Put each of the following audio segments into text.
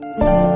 Soy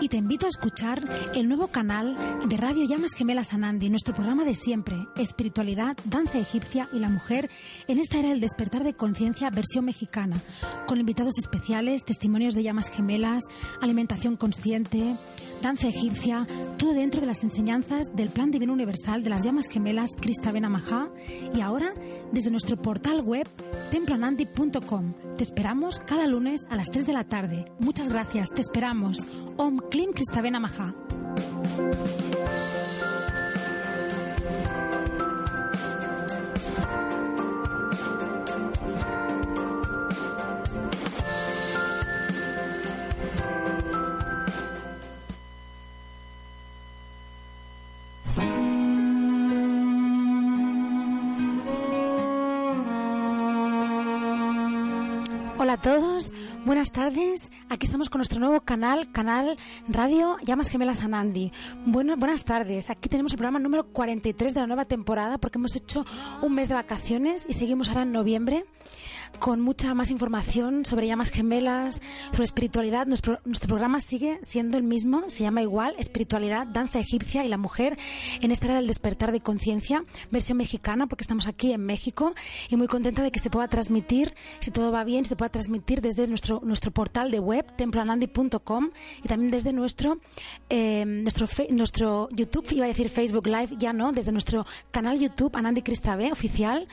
Y te invito a escuchar el nuevo canal de Radio Llamas Gemelas Anandi, nuestro programa de siempre, espiritualidad, danza egipcia y la mujer en esta era del despertar de conciencia versión mexicana, con invitados especiales, testimonios de llamas gemelas, alimentación consciente, danza egipcia, todo dentro de las enseñanzas del Plan Divino Universal de las llamas gemelas Krista Benamajá y ahora desde nuestro portal web temploanandi.com. Te esperamos cada lunes a las 3 de la tarde. Muchas gracias, te esperamos. Om Klim Krista buenas tardes. Aquí estamos con nuestro nuevo canal, canal Radio Llamas Gemelas Anandi. Bueno, buenas tardes. Aquí tenemos el programa número 43 de la nueva temporada porque hemos hecho un mes de vacaciones y seguimos ahora en noviembre con mucha más información sobre llamas gemelas, sobre espiritualidad. Nuestro, nuestro programa sigue siendo el mismo, se llama igual, espiritualidad, danza egipcia y la mujer en esta era del despertar de conciencia, versión mexicana, porque estamos aquí en México y muy contenta de que se pueda transmitir, si todo va bien, se pueda transmitir desde nuestro, nuestro portal de web, temploanandi.com y también desde nuestro, eh, nuestro, nuestro YouTube, iba a decir Facebook Live, ya no, desde nuestro canal YouTube, Anandi Cristabe, oficial,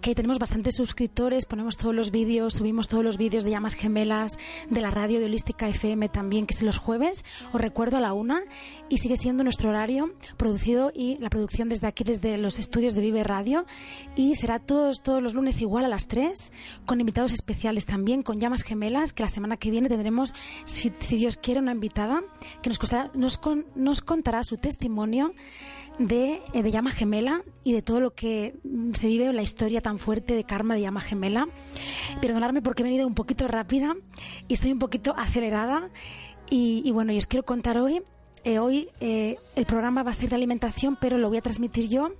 que tenemos bastantes suscriptores, ponemos todos los vídeos, subimos todos los vídeos de llamas gemelas, de la radio de Holística FM también, que es los jueves, os recuerdo a la una, y sigue siendo nuestro horario producido y la producción desde aquí, desde los estudios de Vive Radio, y será todos, todos los lunes igual a las tres, con invitados especiales también, con llamas gemelas, que la semana que viene tendremos, si, si Dios quiere, una invitada que nos, costará- nos, con- nos contará su testimonio de, eh, de llama gemela y de todo lo que mm, se vive en la historia tan fuerte de karma de llama gemela. Perdonadme porque he venido un poquito rápida y estoy un poquito acelerada. Y, y bueno, y os quiero contar hoy. Eh, hoy eh, el programa va a ser de alimentación, pero lo voy a transmitir yo,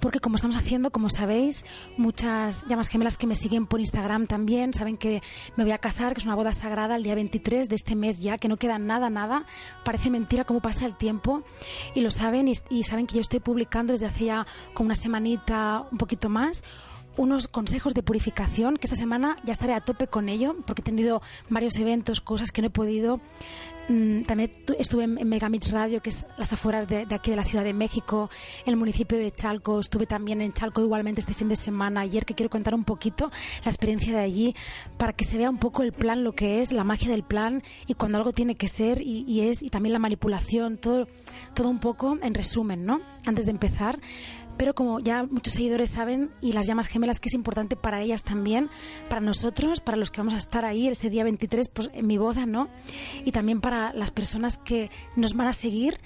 porque como estamos haciendo, como sabéis, muchas llamas gemelas que me siguen por Instagram también saben que me voy a casar, que es una boda sagrada el día 23 de este mes ya, que no queda nada, nada. Parece mentira cómo pasa el tiempo y lo saben y, y saben que yo estoy publicando desde hacía como una semanita, un poquito más, unos consejos de purificación, que esta semana ya estaré a tope con ello, porque he tenido varios eventos, cosas que no he podido. Mm, También tu- estuve en en Megamix Radio, que es las afueras de, de aquí de la Ciudad de México, en el municipio de Chalco. Estuve también en Chalco igualmente este fin de semana, ayer, que quiero contar un poquito la experiencia de allí, para que se vea un poco el plan, lo que es, la magia del plan y cuando algo tiene que ser y, y es, y también la manipulación, todo, todo un poco en resumen, ¿no? Antes de empezar pero como ya muchos seguidores saben y las llamas gemelas que es importante para ellas también, para nosotros, para los que vamos a estar ahí ese día 23 pues en mi boda, ¿no? Y también para las personas que nos van a seguir.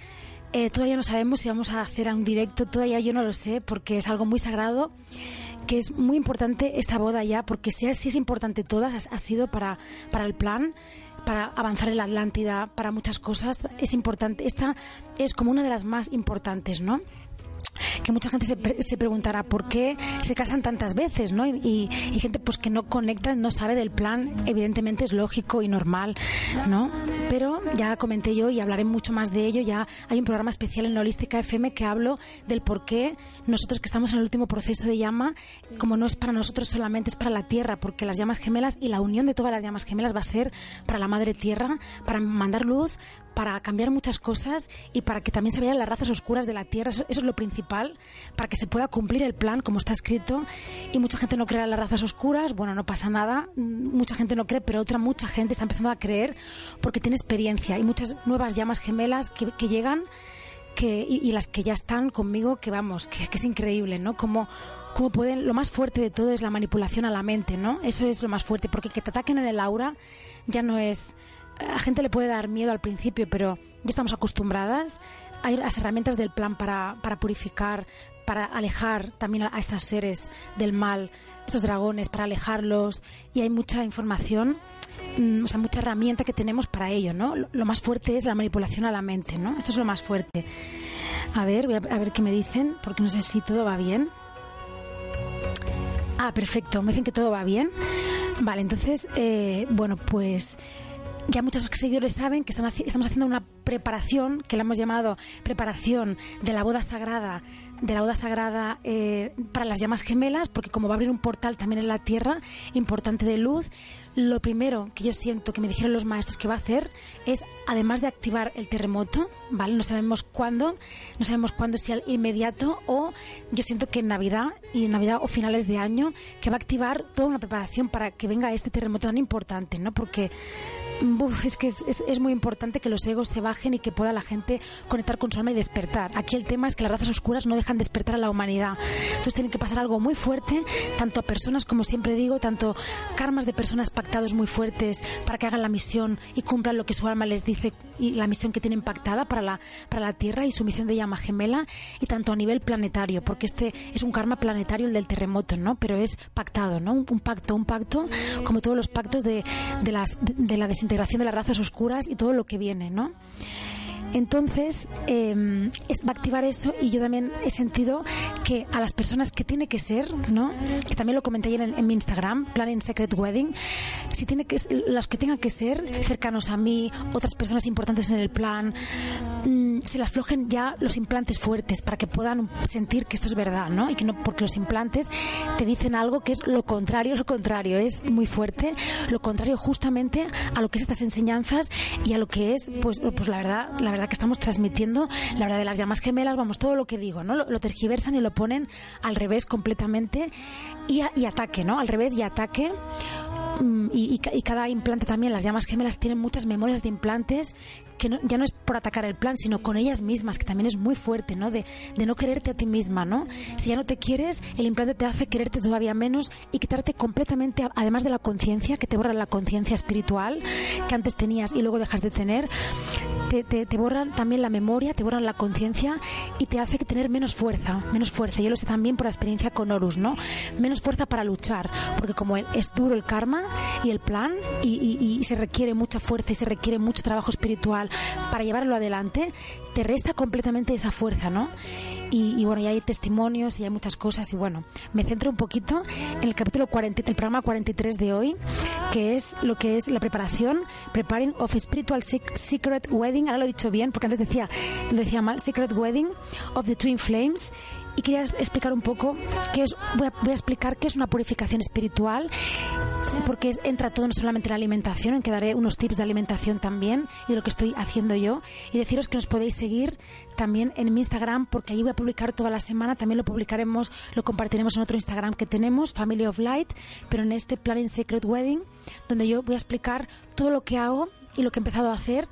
Eh, todavía no sabemos si vamos a hacer un directo, todavía yo no lo sé porque es algo muy sagrado que es muy importante esta boda ya, porque si si es importante todas, ha sido para, para el plan, para avanzar en la Atlántida, para muchas cosas, es importante. Esta es como una de las más importantes, ¿no? Que mucha gente se, preguntará por qué se casan tantas veces, ¿no? Y, gente pues que no conecta, no sabe del plan, evidentemente es lógico y normal, ¿no? Pero ya comenté yo y hablaré mucho más de ello, ya hay un programa especial en Holística FM que hablo del por qué nosotros que estamos en el último proceso de llama, como no es para nosotros solamente, es para la Tierra, porque las llamas gemelas y la unión de todas las llamas gemelas va a ser para la Madre Tierra, para mandar luz, para cambiar muchas cosas y para que también se vean las razas oscuras de la Tierra. Eso, es lo principal, para que se pueda cumplir el plan como está escrito. Y mucha gente no cree en las razas oscuras. Bueno, no pasa nada. Mucha gente no cree, pero otra mucha gente está empezando a creer porque tiene experiencia. Hay muchas nuevas llamas gemelas que, llegan que, y, las que ya están conmigo, que vamos, que, que es increíble, ¿no? Como cómo pueden, lo más fuerte de todo es la manipulación a la mente, ¿no? Eso es lo más fuerte, porque que te ataquen en el aura ya no es a gente le puede dar miedo al principio, pero ya estamos acostumbradas. Hay las herramientas del plan para, para purificar, para alejar también a, estos seres del mal, esos dragones, para alejarlos. Y hay mucha información, mm, o sea, mucha herramienta que tenemos para ello, ¿no? Lo, más fuerte es la manipulación a la mente, ¿no? Esto es lo más fuerte. A ver, voy a, ver qué me dicen, porque no sé si todo va bien. Ah, perfecto, me dicen que todo va bien. Vale, entonces, eh, bueno, pues ya muchos seguidores saben que estamos haciendo una preparación, que la hemos llamado preparación de la boda sagrada, de la boda sagrada eh, para las llamas gemelas, porque como va a abrir un portal también en la tierra importante de luz, lo primero que yo siento que me dijeron los maestros que va a hacer es, además de activar el terremoto, ¿vale? No sabemos cuándo, no sabemos cuándo, si al inmediato o yo siento que en Navidad y en Navidad o finales de año, que va a activar toda una preparación para que venga este terremoto tan importante, ¿no? Porque es que es, muy importante que los egos se bajen y que pueda la gente conectar con su alma y despertar. Aquí el tema es que las razas oscuras no dejan despertar a la humanidad. Entonces tiene que pasar algo muy fuerte, tanto a personas, como siempre digo, tanto karmas de personas pactados muy fuertes para que hagan la misión y cumplan lo que su alma les dice y la misión que tienen pactada para la, para la Tierra y su misión de llama gemela, y tanto a nivel planetario, porque este es un karma planetario el del terremoto, ¿no? Pero es pactado, ¿no? Un, pacto, un pacto, como todos los pactos de, de, las, de la desintegración de las razas oscuras y todo lo que viene, ¿no? Entonces, em, va a activar eso y yo también he sentido que a las personas que tiene que ser, ¿no? Que también lo comenté ayer en, mi Instagram, Planning Secret Wedding, si tiene que los que tengan que ser cercanos a mí, otras personas importantes en el plan, mm, se les aflojen ya los implantes fuertes para que puedan sentir que esto es verdad, ¿no? Y que no porque los implantes te dicen algo que es lo contrario, lo contrario, es muy fuerte, lo contrario justamente a lo que es estas enseñanzas y a lo que es pues pues la verdad, la verdad que estamos transmitiendo, la verdad de las llamas gemelas, vamos, todo lo que digo, ¿no? Lo, tergiversan y lo ponen al revés completamente y, y ataque, ¿no? Al revés y ataque Mm, y, cada implante también, las llamas gemelas tienen muchas memorias de implantes que ya no es por atacar el plan, sino con ellas mismas, que también es muy fuerte, ¿no? De, de, no quererte a ti misma, ¿no? Si ya no te quieres, el implante te hace quererte todavía menos y quitarte completamente, además de la conciencia, que te borra la conciencia espiritual que antes tenías y luego dejas de tener, te, te, borran también la memoria, te borran la conciencia y te hace tener menos fuerza, menos fuerza. Yo lo sé también por la experiencia con Horus, ¿no? Menos fuerza para luchar, porque como es duro el karma, y el plan y, se requiere mucha fuerza y se requiere mucho trabajo espiritual para llevarlo adelante, te resta completamente esa fuerza, ¿no? Y, bueno, ya hay testimonios y hay muchas cosas y bueno, me centro un poquito en el capítulo 40, el programa 43 de hoy, que es lo que es la preparación, preparing of spiritual secret wedding, ahora lo he dicho bien porque antes decía, decía mal, secret wedding of the twin flames y quería explicar un poco qué es, voy a, explicar qué es una purificación espiritual, porque entra todo no solamente en la alimentación, en que daré unos tips de alimentación también y de lo que estoy haciendo yo, y deciros que nos podéis seguir también en mi Instagram, porque allí voy a publicar toda la semana, también lo publicaremos, lo compartiremos en otro Instagram que tenemos, Family of Light, pero en este Planning Secret Wedding, donde yo voy a explicar todo lo que hago y lo que he empezado a hacer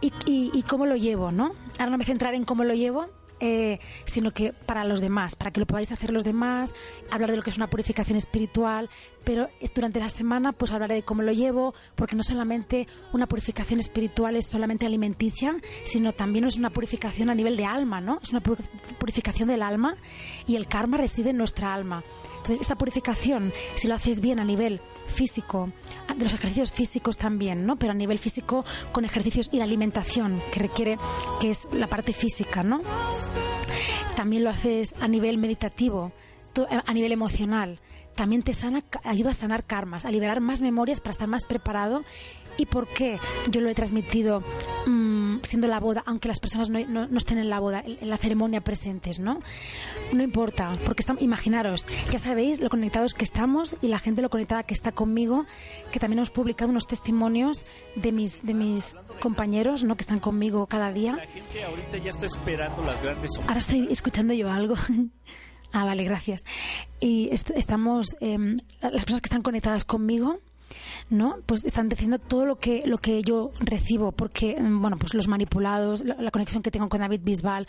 y, y cómo lo llevo, ¿no? Ahora no me centraré en cómo lo llevo, eh, sino que para los demás, para que lo podáis hacer los demás, hablar de lo que es una purificación espiritual, pero durante la semana pues hablaré de cómo lo llevo, porque no solamente una purificación espiritual es solamente alimenticia, sino también es una purificación a nivel de alma, ¿no? Es una purificación del alma y el karma reside en nuestra alma. Entonces, esta purificación, si lo haces bien a nivel físico, de los ejercicios físicos también, ¿no? Pero a nivel físico con ejercicios y la alimentación que requiere, que es la parte física, ¿no? también lo haces a nivel meditativo, a nivel emocional, también te sana, ayuda a sanar karmas, a liberar más memorias para estar más preparado. ¿Y por qué yo lo he transmitido mm, siendo la boda, aunque las personas no, no, estén en la boda, en la ceremonia presentes, ¿no? No importa, porque estamos, imaginaros, ya sabéis lo conectados que estamos y la gente lo conectada que está conmigo, que también hemos publicado unos testimonios de mis, de mis compañeros, ¿no? Que están conmigo cada día. La gente ahorita ya está esperando las grandes... Ahora estoy escuchando yo algo. Ah, vale, gracias. Y estamos, em, las personas que están conectadas conmigo, ¿no? Pues están diciendo todo lo que, lo que yo recibo, porque, em, bueno, pues los manipulados, la, conexión que tengo con David Bisbal,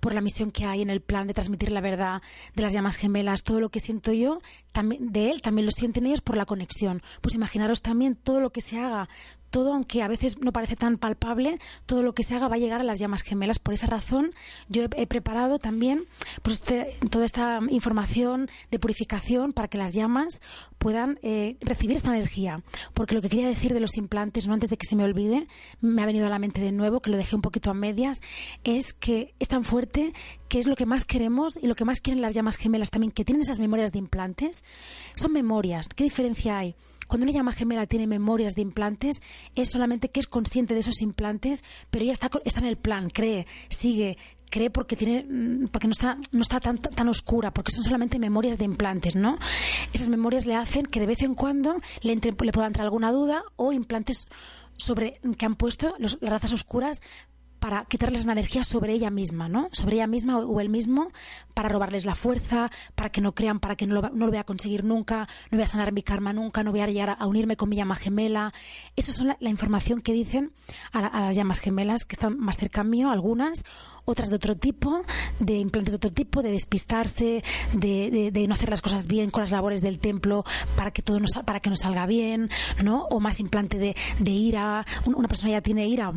por la misión que hay en el plan de transmitir la verdad de las llamas gemelas, todo lo que siento yo, también, de él, también lo sienten ellos por la conexión. Pues imaginaros también todo lo que se haga, todo, aunque a veces no parece tan palpable, todo lo que se haga va a llegar a las llamas gemelas. Por esa razón, yo he, preparado también pues, toda esta información de purificación para que las llamas puedan eh, recibir esta energía. Porque lo que quería decir de los implantes, no antes de que se me olvide, me ha venido a la mente de nuevo, que lo dejé un poquito a medias, es que es tan fuerte que es lo que más queremos y lo que más quieren las llamas gemelas también, que tienen esas memorias de implantes. Son memorias. ¿Qué diferencia hay? Cuando una llama gemela tiene memorias de implantes, es solamente que es consciente de esos implantes, pero ya está, está en el plan, cree, sigue, cree porque tiene mm, porque no está no está tan tan oscura porque son solamente memorias de implantes no esas memorias le hacen que de vez en cuando le, le pueda entrar alguna duda o implantes sobre que han puesto las razas oscuras para quitarles la energía sobre ella misma, ¿no? Sobre ella misma o, él mismo, para robarles la fuerza, para que no crean, para que no lo, no lo voy a conseguir nunca, no voy a sanar mi karma nunca, no voy a llegar a, unirme con mi llama gemela. Esa es la, información que dicen a, a, las llamas gemelas que están más cerca mío, algunas, otras de otro tipo, de implantes de otro tipo, de despistarse, de, de, no hacer las cosas bien con las labores del templo para que todo nos, para que nos salga bien, ¿no? O más implante de, ira, una persona ya tiene ira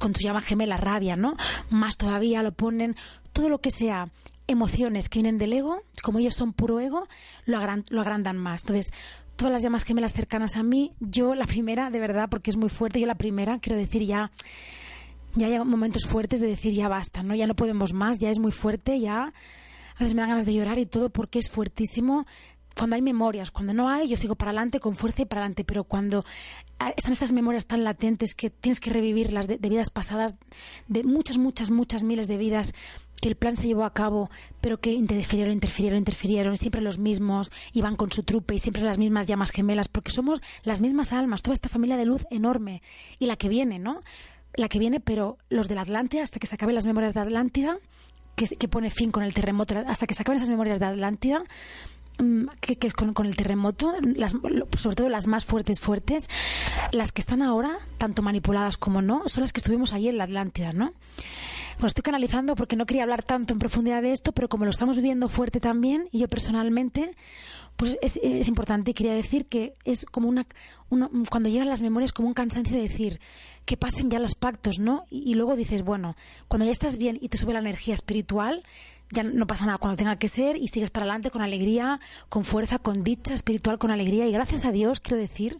con tu llama gemela, rabia, ¿no? Más todavía lo ponen, todo lo que sea emociones que vienen del ego, como ellos son puro ego, lo, lo agrandan más. Entonces, todas las llamas gemelas cercanas a mí, yo la primera, de verdad, porque es muy fuerte, yo la primera, quiero decir ya ya hay momentos fuertes de decir ya basta, ¿no? Ya no podemos más, ya es muy fuerte, ya a veces me dan ganas de llorar y todo porque es fuertísimo. Cuando hay memorias, cuando no hay, yo sigo para adelante con fuerza y para adelante, pero cuando están estas memorias tan latentes que tienes que revivirlas de, de vidas pasadas, de muchas, muchas, muchas miles de vidas que el plan se llevó a cabo, pero que interfirieron, interfirieron, interfirieron, siempre los mismos, iban con su trupe y siempre las mismas llamas gemelas, porque somos las mismas almas, toda esta familia de luz enorme y la que viene, ¿no? La que viene, pero los de la Atlántida, hasta que se acaben las memorias de Atlántida, que, que pone fin con el terremoto, hasta que se acaben esas memorias de Atlántida, mm, que, es con, el terremoto, las, sobre todo las más fuertes, fuertes, las que están ahora, tanto manipuladas como no, son las que estuvimos allí en la Atlántida, ¿no? Bueno, estoy canalizando porque no quería hablar tanto en profundidad de esto, pero como lo estamos viviendo fuerte también, y yo personalmente, pues es, es importante quería decir que es como una, cuando llegan las memorias como un cansancio de decir que pasen ya los pactos, ¿no? Y, luego dices, bueno, cuando ya estás bien y te sube la energía espiritual, ya no pasa nada cuando tenga que ser y sigues para adelante con alegría, con fuerza, con dicha espiritual, con alegría y gracias a Dios quiero decir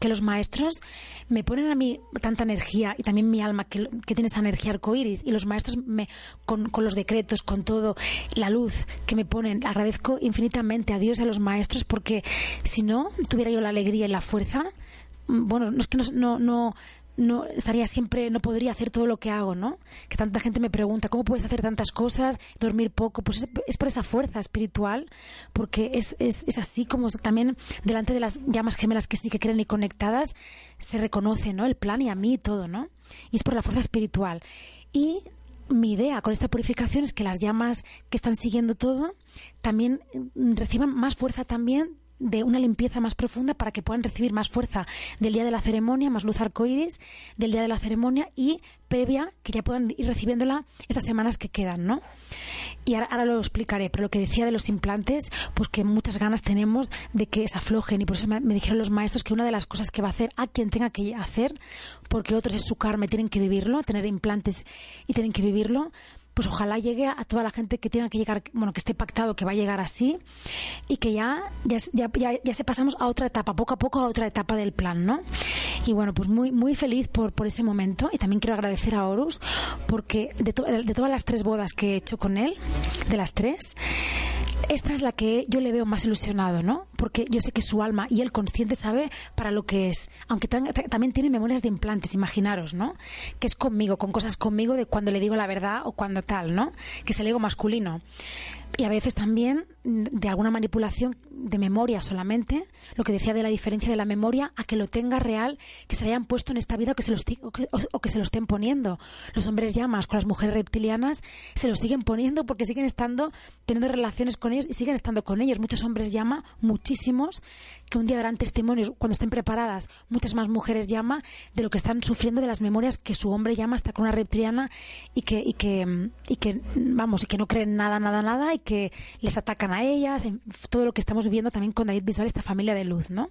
que los maestros me ponen a mí tanta energía y también mi alma que, tiene esa energía arcoíris y los maestros me, con, con, los decretos, con todo, la luz que me ponen, agradezco infinitamente a Dios y a los maestros porque si no tuviera yo la alegría y la fuerza, mm, bueno, no es que no, no, no estaría siempre, no podría hacer todo lo que hago, ¿no? Que tanta gente me pregunta, ¿cómo puedes hacer tantas cosas, dormir poco? Pues es, por esa fuerza espiritual, porque es, es, es, así como también delante de las llamas gemelas que sí que creen y conectadas, se reconoce, ¿no? El plan y a mí todo, ¿no? Y es por la fuerza espiritual. Y mi idea con esta purificación es que las llamas que están siguiendo todo también reciban más fuerza también de una limpieza más profunda para que puedan recibir más fuerza del día de la ceremonia, más luz arcoíris del día de la ceremonia y previa que ya puedan ir recibiéndola estas semanas que quedan, ¿no? Y ahora, lo explicaré, pero lo que decía de los implantes, pues que muchas ganas tenemos de que se aflojen y por eso me, me dijeron los maestros que una de las cosas que va a hacer a quien tenga que hacer, porque otros es su karma, tienen que vivirlo, tener implantes y tienen que vivirlo, pues ojalá llegue a toda la gente que tenga que llegar, bueno, que esté pactado que va a llegar así y que ya, ya, ya, ya, se pasamos a otra etapa, poco a poco a otra etapa del plan, ¿no? Y bueno, pues muy, muy feliz por, por ese momento y también quiero agradecer a Horus porque de, de todas las tres bodas que he hecho con él, de las tres, esta es la que yo le veo más ilusionado, ¿no? Porque yo sé que su alma y el consciente sabe para lo que es. Aunque también tiene memorias de implantes, imaginaros, ¿no? Que es conmigo, con cosas conmigo de cuando le digo la verdad o cuando tal, ¿no? Que es el ego masculino y a veces también mm, de alguna manipulación de memoria solamente, lo que decía de la diferencia de la memoria a que lo tenga real, que se hayan puesto en esta vida o que se lo, o que se lo estén poniendo. Los hombres llamas con las mujeres reptilianas se lo siguen poniendo porque siguen estando, teniendo relaciones con ellos y siguen estando con ellos. Muchos hombres llama, muchísimos, que un día darán testimonios cuando estén preparadas. Muchas más mujeres llama de lo que están sufriendo de las memorias que su hombre llama hasta con una reptiliana y que, y que, y que vamos, y que no creen nada, nada, nada y que les atacan a ellas, todo lo que estamos viviendo también con David Bisbal, esta familia de luz, ¿no?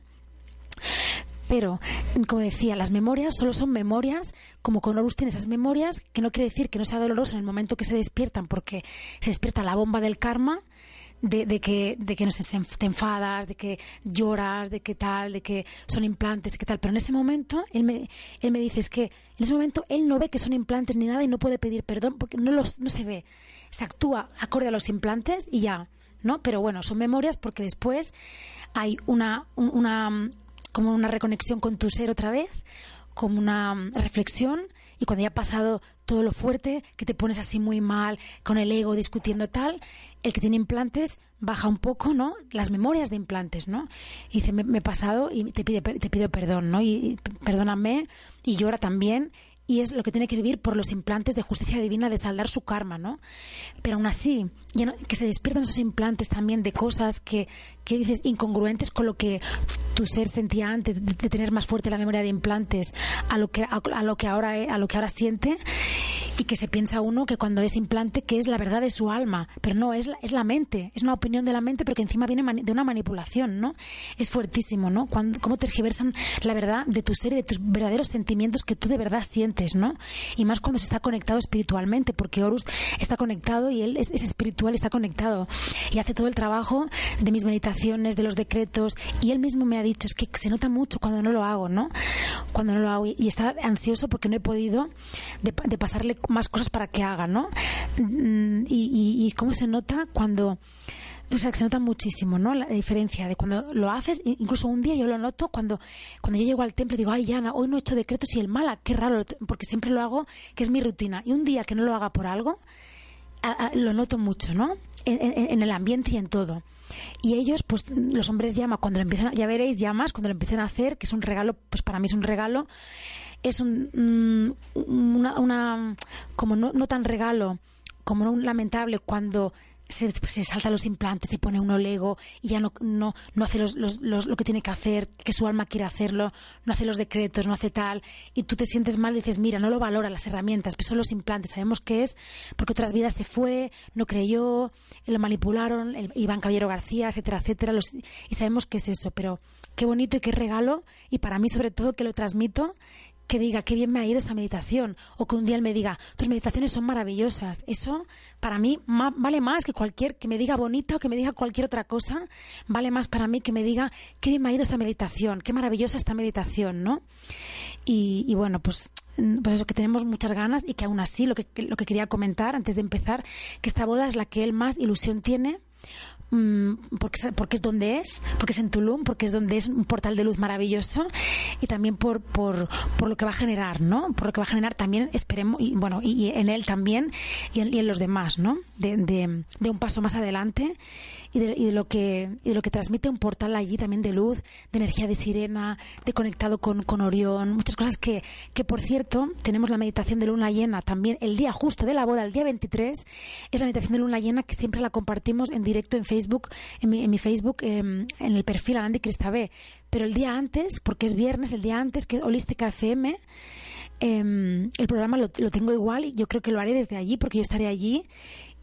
Pero, como decía, las memorias solo son memorias, como con Horus tiene esas memorias, que no quiere decir que no sea doloroso en el momento que se despiertan, porque se despierta la bomba del karma, de, que, de que no sé, te enfadas, de que lloras, de que tal, de que son implantes, de tal. Pero en ese momento él me, él me dice es que en ese momento él no ve que son implantes ni nada y no puede pedir perdón porque no, los, no se ve. Se actúa acorde a los implantes y ya, ¿no? Pero bueno, son memorias porque después hay una, una como una reconexión con tu ser otra vez, como una reflexión y cuando ya ha pasado todo lo fuerte, que te pones así muy mal, con el ego discutiendo tal, el que tiene implantes baja un poco, ¿no? Las memorias de implantes, ¿no? Y dice, me, he pasado y te, pide, te pido perdón, ¿no? Y, perdóname y llora también y es lo que tiene que vivir por los implantes de justicia divina de saldar su karma, ¿no? Pero aún así, que se despiertan esos implantes también de cosas que, que dices incongruentes con lo que tu ser sentía antes de, tener más fuerte la memoria de implantes a lo que a, lo que ahora a lo que ahora siente y que se piensa uno que cuando es implante que es la verdad de su alma, pero no, es la, es la mente, es una opinión de la mente, pero que encima viene de una manipulación, ¿no? Es fuertísimo, ¿no? Cuando, cómo tergiversan la verdad de tu ser y de tus verdaderos sentimientos que tú de verdad sientes, ¿no? Y más cuando se está conectado espiritualmente, porque Horus está conectado y él es, es espiritual y está conectado y hace todo el trabajo de mis meditaciones, de los decretos y él mismo me ha dicho, es que se nota mucho cuando no lo hago, ¿no? Cuando no lo hago y, está ansioso porque no he podido de, pasarle más cosas para que haga, ¿no? Mm, y, cómo se nota cuando... O sea, se nota muchísimo, ¿no? La diferencia de cuando lo haces, incluso un día yo lo noto cuando, cuando yo llego al templo y digo, ay, Yana, hoy no he hecho decretos y el mala, qué raro, porque siempre lo hago, que es mi rutina. Y un día que no lo haga por algo, lo noto mucho, ¿no? En, el ambiente y en todo. Y ellos, pues los hombres llaman, cuando lo empiezan, ya veréis, llamas, cuando lo empiezan a hacer, que es un regalo, pues para mí es un regalo, es un, mm, una, como no, no tan regalo, como un lamentable cuando se, se, salta los implantes, se pone uno lego y ya no, no, no hace los, los, lo que tiene que hacer, que su alma quiere hacerlo, no hace los decretos, no hace tal, y tú te sientes mal y dices, mira, no lo valora las herramientas, pero son los implantes, sabemos que es porque otras vidas se fue, no creyó, lo manipularon, el, Iván Caballero García, etcétera, etcétera, y sabemos que es eso, pero qué bonito y qué regalo, y para mí sobre todo que lo transmito que diga qué bien me ha ido esta meditación o que un día él me diga tus meditaciones son maravillosas eso para mí vale más que cualquier que me diga bonita o que me diga cualquier otra cosa vale más para mí que me diga qué bien me ha ido esta meditación qué maravillosa esta meditación no y, bueno pues pues eso que tenemos muchas ganas y que aún así lo que, lo que quería comentar antes de empezar que esta boda es la que él más ilusión tiene Mm, porque, porque es donde es, porque es en Tulum, porque es donde es un portal de luz maravilloso y también por, por, por lo que va a generar, ¿no? Por lo que va a generar también, esperemos, y bueno, y, en él también y en, y en los demás, ¿no? De, de un paso más adelante y de, lo que y de lo que transmite un portal allí también de luz, de energía de sirena, de conectado con, con Orión, muchas cosas que, que por cierto tenemos la meditación de luna llena también el día justo de la boda, el día 23, es la meditación de luna llena que siempre la compartimos en directo en Facebook, en mi, en mi Facebook, em, en el perfil Andy Cristabé, pero el día antes, porque es viernes, el día antes que es Holística FM, em, el programa lo, lo, tengo igual y yo creo que lo haré desde allí porque yo estaré allí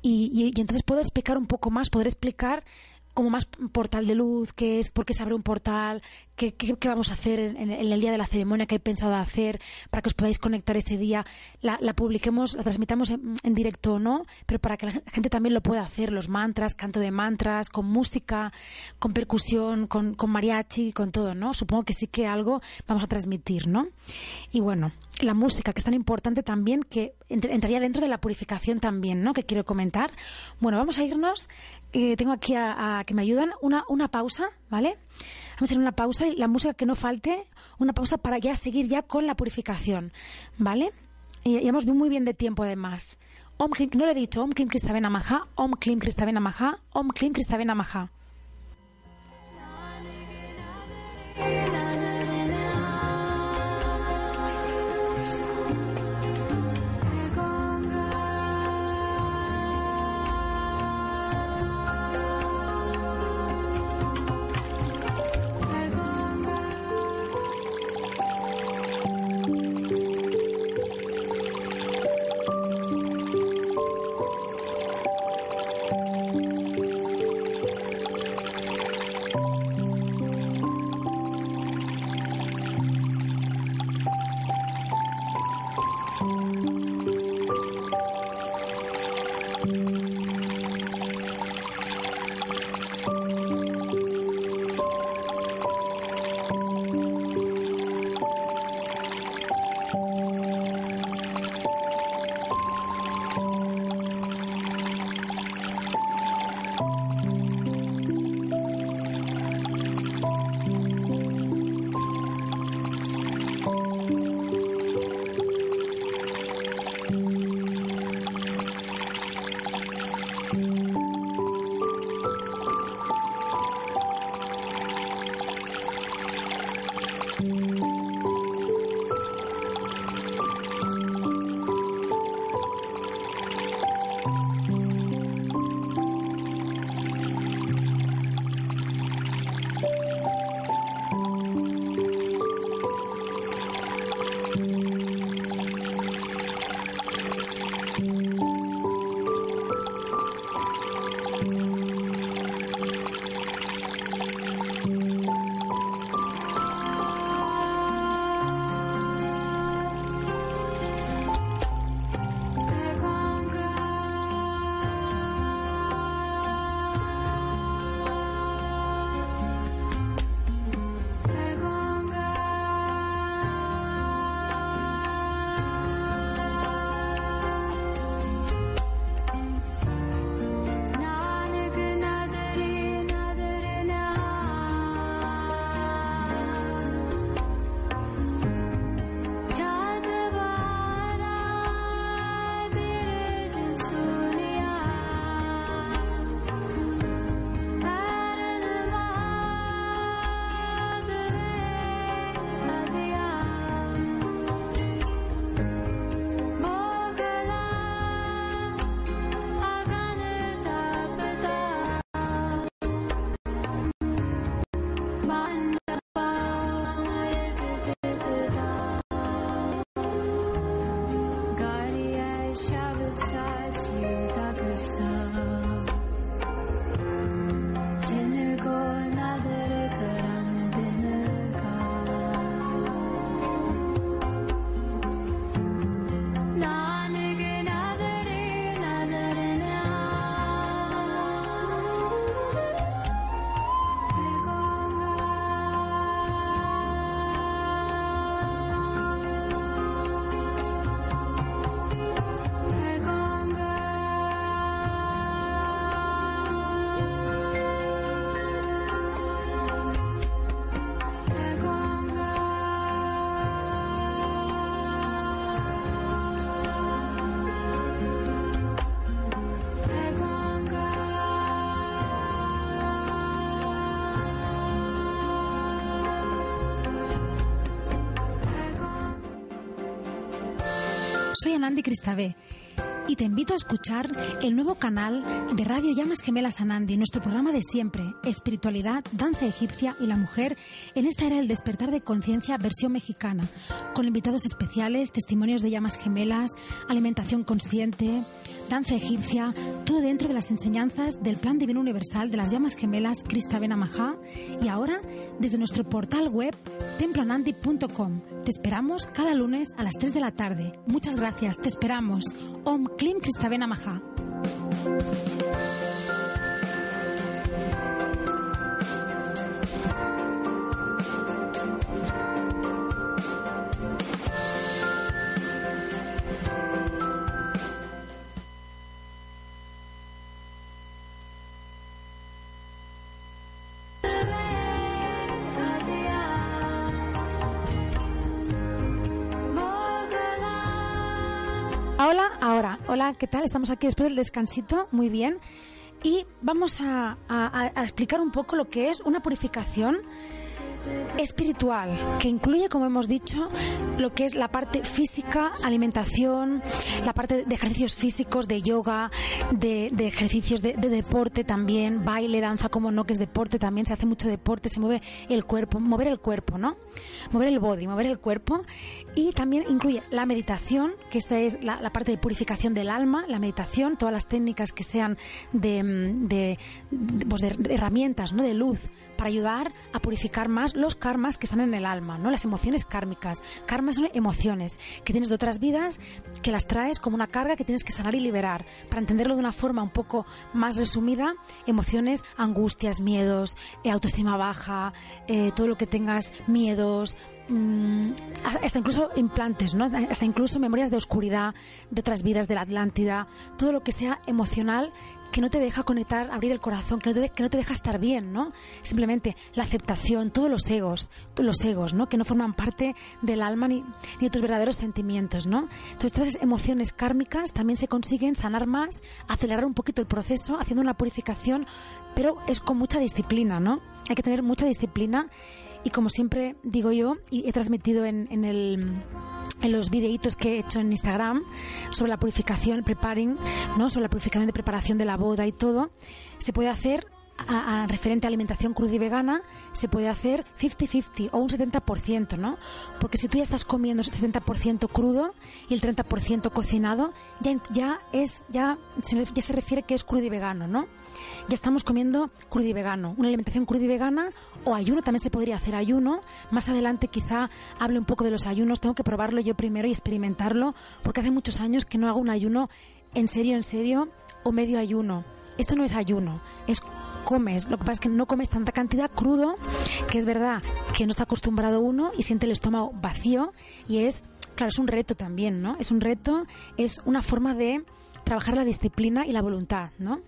y, entonces puedo explicar un poco más, poder explicar como más portal de luz, qué es, por qué se abre un portal, qué, qué, vamos a hacer en, el día de la ceremonia, qué he pensado hacer para que os podáis conectar ese día, la, publiquemos, la transmitamos en, directo o no, pero para que la gente también lo pueda hacer, los mantras, canto de mantras, con música, con percusión, con, con mariachi, con todo, ¿no? Supongo que sí que algo vamos a transmitir, ¿no? Y bueno, la música, que es tan importante también, que entraría dentro de la purificación también, ¿no? Que quiero comentar. Bueno, vamos a irnos. Eh, tengo aquí a, que me ayudan. Una, una pausa, ¿vale? Vamos a hacer una pausa y la música que no falte, una pausa para ya seguir ya con la purificación, ¿vale? Y llevamos muy bien de tiempo además. Om Klim, no le he dicho, Om Klim Kristavena Maha, Om Klim Kristavena Maha, Om Klim. Soy Anandi Cristabé y te invito a escuchar el nuevo canal de Radio Llamas Gemelas Anandi, nuestro programa de siempre, espiritualidad, danza egipcia y la mujer en esta era del despertar de conciencia versión mexicana, con invitados especiales, testimonios de llamas gemelas, alimentación consciente, danza egipcia, todo dentro de las enseñanzas del plan divino universal de las llamas gemelas Krista Benamajá y ahora desde nuestro portal web temploanandi.com. Te esperamos cada lunes a las 3 de la tarde. Muchas gracias, te esperamos. Om Klim Kristavena Maha. ¿Qué tal? Estamos aquí después del descansito. Muy bien. Y vamos a explicar un poco lo que es una purificación espiritual, que incluye, como hemos dicho, lo que es la parte física, alimentación, la parte de ejercicios físicos, de yoga, de, de ejercicios de, de deporte también, baile, danza, como no, que es deporte también, se hace mucho deporte, se mueve el cuerpo, mover el cuerpo, ¿no? Mover el body, mover el cuerpo. Y también incluye la meditación, que esta es la, parte de purificación del alma, la meditación, todas las técnicas que sean de, mm, de, pues de herramientas, ¿no? De luz para ayudar a purificar más los karmas que están en el alma, ¿no? Las emociones kármicas. Karmas son emociones que tienes de otras vidas que las traes como una carga que tienes que sanar y liberar. Para entenderlo de una forma un poco más resumida, emociones, angustias, miedos, eh, autoestima baja, eh, todo lo que tengas miedos, mm, hasta incluso implantes, ¿no? Hasta incluso memorias de oscuridad de otras vidas de la Atlántida, todo lo que sea emocional que no te deja conectar, abrir el corazón, que no te, que no te deja estar bien, ¿no? Simplemente la aceptación, todos los egos, todos los egos, ¿no? Que no forman parte del alma ni, ni de tus verdaderos sentimientos, ¿no? Entonces, todas esas emociones kármicas también se consiguen sanar más, acelerar un poquito el proceso, haciendo una purificación, pero es con mucha disciplina, ¿no? Hay que tener mucha disciplina y como siempre digo yo, y he transmitido en, en el en los videitos que he hecho en Instagram sobre la purificación, preparing, ¿no? sobre la purificación de preparación de la boda y todo, se puede hacer a, referente a alimentación cruda y vegana, se puede hacer 50-50 o un 70%, ¿no? Porque si tú ya estás comiendo 70% crudo y el 30% cocinado, ya, ya es ya se, ya se refiere que es crudo y vegano, ¿no? Ya estamos comiendo crudo y vegano. Una alimentación crudo y vegana o ayuno, también se podría hacer ayuno. Más adelante quizá hable un poco de los ayunos, tengo que probarlo yo primero y experimentarlo, porque hace muchos años que no hago un ayuno en serio, en serio, o medio ayuno. Esto no es ayuno, es comes, lo que pasa es que no comes tanta cantidad crudo, que es verdad que no está acostumbrado uno y siente el estómago vacío y es, claro, es un reto también, ¿no? Es un reto, es una forma de trabajar la disciplina y la voluntad, ¿no?